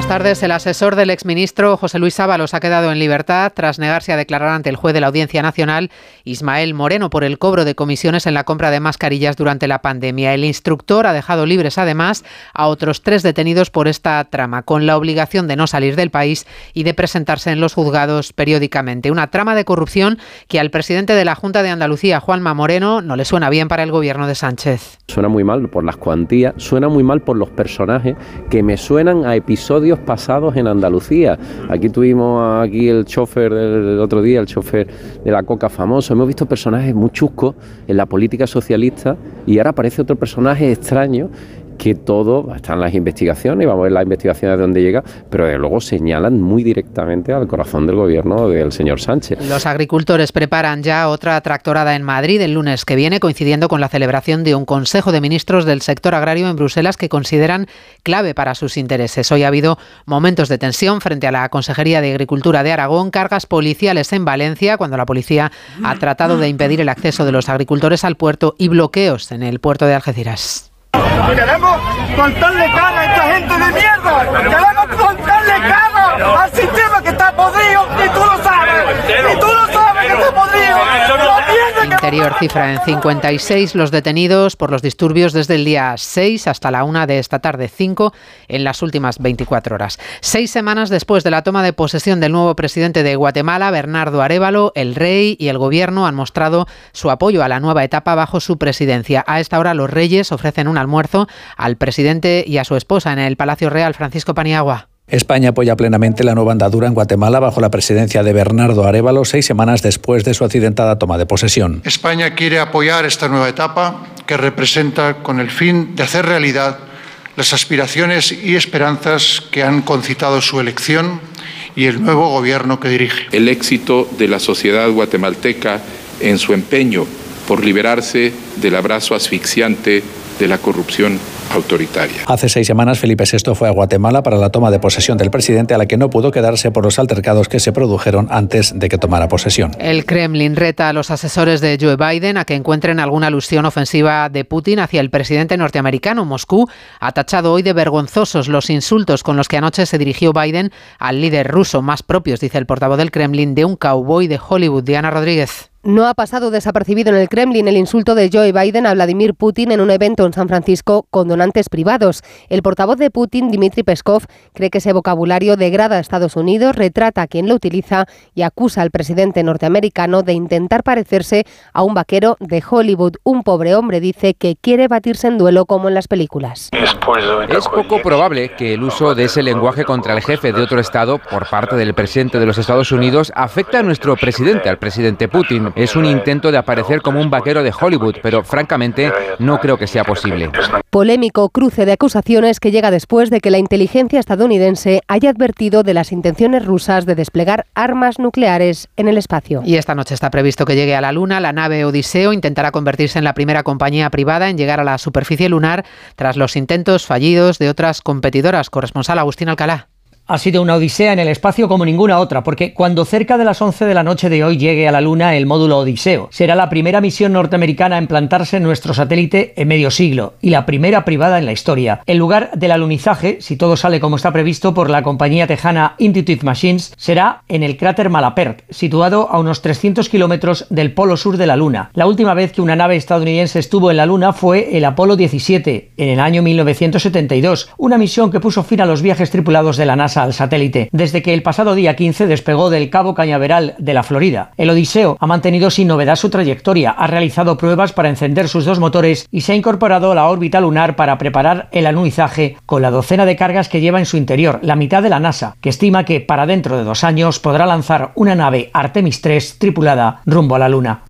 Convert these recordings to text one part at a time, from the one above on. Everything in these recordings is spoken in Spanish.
Buenas tardes. El asesor del exministro José Luis Ábalos ha quedado en libertad tras negarse a declarar ante el juez de la Audiencia Nacional Ismael Moreno por el cobro de comisiones en la compra de mascarillas durante la pandemia. El instructor ha dejado libres además a otros tres detenidos por esta trama, con la obligación de no salir del país y de presentarse en los juzgados periódicamente. Una trama de corrupción que al presidente de la Junta de Andalucía, Juanma Moreno, no le suena bien para el gobierno de Sánchez. Suena muy mal por las cuantías, suena muy mal por los personajes que me suenan a episodios pasados en Andalucía. Aquí tuvimos aquí el chofer del otro día, el chofer de la coca famoso. Hemos visto personajes muy chuscos en la política socialista y ahora aparece otro personaje extraño que todo, están las investigaciones, y vamos a ver las investigaciones de dónde llega, pero de luego señalan muy directamente al corazón del gobierno del señor Sánchez. Los agricultores preparan ya otra tractorada en Madrid el lunes que viene, coincidiendo con la celebración de un Consejo de Ministros del sector agrario en Bruselas que consideran clave para sus intereses. Hoy ha habido momentos de tensión frente a la Consejería de Agricultura de Aragón, cargas policiales en Valencia, cuando la policía ha tratado de impedir el acceso de los agricultores al puerto y bloqueos en el puerto de Algeciras. Queremos contarle cara a esta gente de mierda. Queremos contarle cara al sistema que está podrido y tú lo sabes. Y tú lo sabes que está podrido. Interior cifra en 56 los detenidos por los disturbios desde el día 6 hasta la 1 de esta tarde 5 en las últimas 24 horas. Seis semanas después de la toma de posesión del nuevo presidente de Guatemala, Bernardo Arevalo, el rey y el gobierno han mostrado su apoyo a la nueva etapa bajo su presidencia. A esta hora los reyes ofrecen un almuerzo al presidente y a su esposa en el Palacio Real, Francisco Paniagua. España apoya plenamente la nueva andadura en Guatemala bajo la presidencia de Bernardo Arevalo seis semanas después de su accidentada toma de posesión. España quiere apoyar esta nueva etapa que representa con el fin de hacer realidad las aspiraciones y esperanzas que han concitado su elección y el nuevo gobierno que dirige. El éxito de la sociedad guatemalteca en su empeño por liberarse del abrazo asfixiante de la corrupción autoritaria. Hace seis semanas Felipe VI fue a Guatemala para la toma de posesión del presidente a la que no pudo quedarse por los altercados que se produjeron antes de que tomara posesión. El Kremlin reta a los asesores de Joe Biden a que encuentren alguna alusión ofensiva de Putin hacia el presidente norteamericano. Moscú ha tachado hoy de vergonzosos los insultos con los que anoche se dirigió Biden al líder ruso, más propios, dice el portavoz del Kremlin, de un cowboy de Hollywood, Diana Rodríguez. No ha pasado desapercibido en el Kremlin el insulto de Joe Biden a Vladimir Putin en un evento en San Francisco con donantes privados. El portavoz de Putin, Dmitry Peskov, cree que ese vocabulario degrada a Estados Unidos, retrata a quien lo utiliza y acusa al presidente norteamericano de intentar parecerse a un vaquero de Hollywood. Un pobre hombre dice que quiere batirse en duelo como en las películas. Es poco probable que el uso de ese lenguaje contra el jefe de otro Estado por parte del presidente de los Estados Unidos afecte a nuestro presidente, al presidente Putin es un intento de aparecer como un vaquero de Hollywood, pero francamente no creo que sea posible. Polémico cruce de acusaciones que llega después de que la inteligencia estadounidense haya advertido de las intenciones rusas de desplegar armas nucleares en el espacio. Y esta noche está previsto que llegue a la Luna. La nave Odiseo intentará convertirse en la primera compañía privada en llegar a la superficie lunar tras los intentos fallidos de otras competidoras. Corresponsal Agustín Alcalá ha sido una odisea en el espacio como ninguna otra, porque cuando cerca de las 11 de la noche de hoy llegue a la Luna el módulo Odiseo, será la primera misión norteamericana en plantarse en nuestro satélite en medio siglo y la primera privada en la historia. El lugar del alunizaje, si todo sale como está previsto por la compañía tejana Intuitive Machines, será en el cráter Malapert, situado a unos 300 kilómetros del polo sur de la Luna. La última vez que una nave estadounidense estuvo en la Luna fue el Apolo 17, en el año 1972, una misión que puso fin a los viajes tripulados de la NASA al satélite, desde que el pasado día 15 despegó del Cabo Cañaveral de la Florida. El Odiseo ha mantenido sin novedad su trayectoria, ha realizado pruebas para encender sus dos motores y se ha incorporado a la órbita lunar para preparar el alunizaje con la docena de cargas que lleva en su interior, la mitad de la NASA, que estima que para dentro de dos años podrá lanzar una nave Artemis 3 tripulada rumbo a la Luna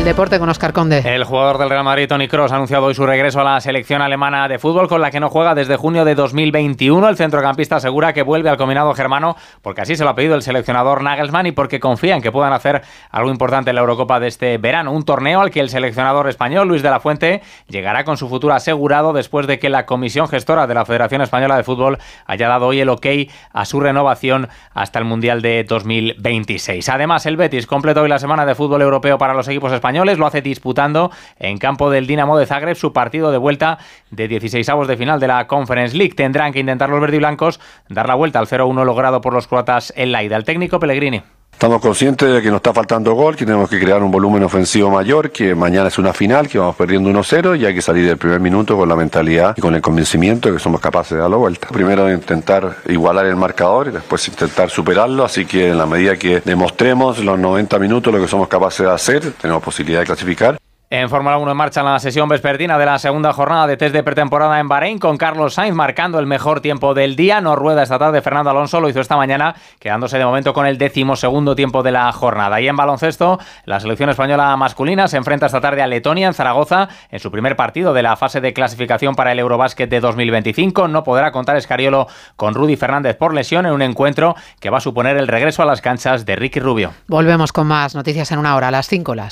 el deporte con Oscar Conde. El jugador del Real Madrid, Tony Cross, ha anunciado hoy su regreso a la selección alemana de fútbol, con la que no juega desde junio de 2021. El centrocampista asegura que vuelve al combinado germano, porque así se lo ha pedido el seleccionador Nagelsmann y porque confía en que puedan hacer algo importante en la Eurocopa de este verano. Un torneo al que el seleccionador español, Luis de la Fuente, llegará con su futuro asegurado después de que la comisión gestora de la Federación Española de Fútbol haya dado hoy el ok a su renovación hasta el Mundial de 2026. Además, el Betis completó hoy la semana de fútbol europeo para los equipos españoles españoles. Lo hace disputando en campo del Dinamo de Zagreb su partido de vuelta de 16 avos de final de la Conference League. Tendrán que intentar los verdiblancos dar la vuelta al 0-1 logrado por los croatas en la ida. El técnico Pellegrini. Estamos conscientes de que nos está faltando gol, que tenemos que crear un volumen ofensivo mayor, que mañana es una final, que vamos perdiendo 1-0 y hay que salir del primer minuto con la mentalidad y con el convencimiento de que somos capaces de dar la vuelta. Primero intentar igualar el marcador y después intentar superarlo, así que en la medida que demostremos los 90 minutos lo que somos capaces de hacer, tenemos posibilidad de clasificar. En Fórmula 1 en marcha la sesión vespertina de la segunda jornada de test de pretemporada en Bahrein con Carlos Sainz marcando el mejor tiempo del día. No rueda esta tarde Fernando Alonso, lo hizo esta mañana quedándose de momento con el decimosegundo tiempo de la jornada. Y en baloncesto, la selección española masculina se enfrenta esta tarde a Letonia en Zaragoza en su primer partido de la fase de clasificación para el Eurobásquet de 2025. No podrá contar Escariolo con Rudy Fernández por lesión en un encuentro que va a suponer el regreso a las canchas de Ricky Rubio. Volvemos con más noticias en una hora, a las 5 las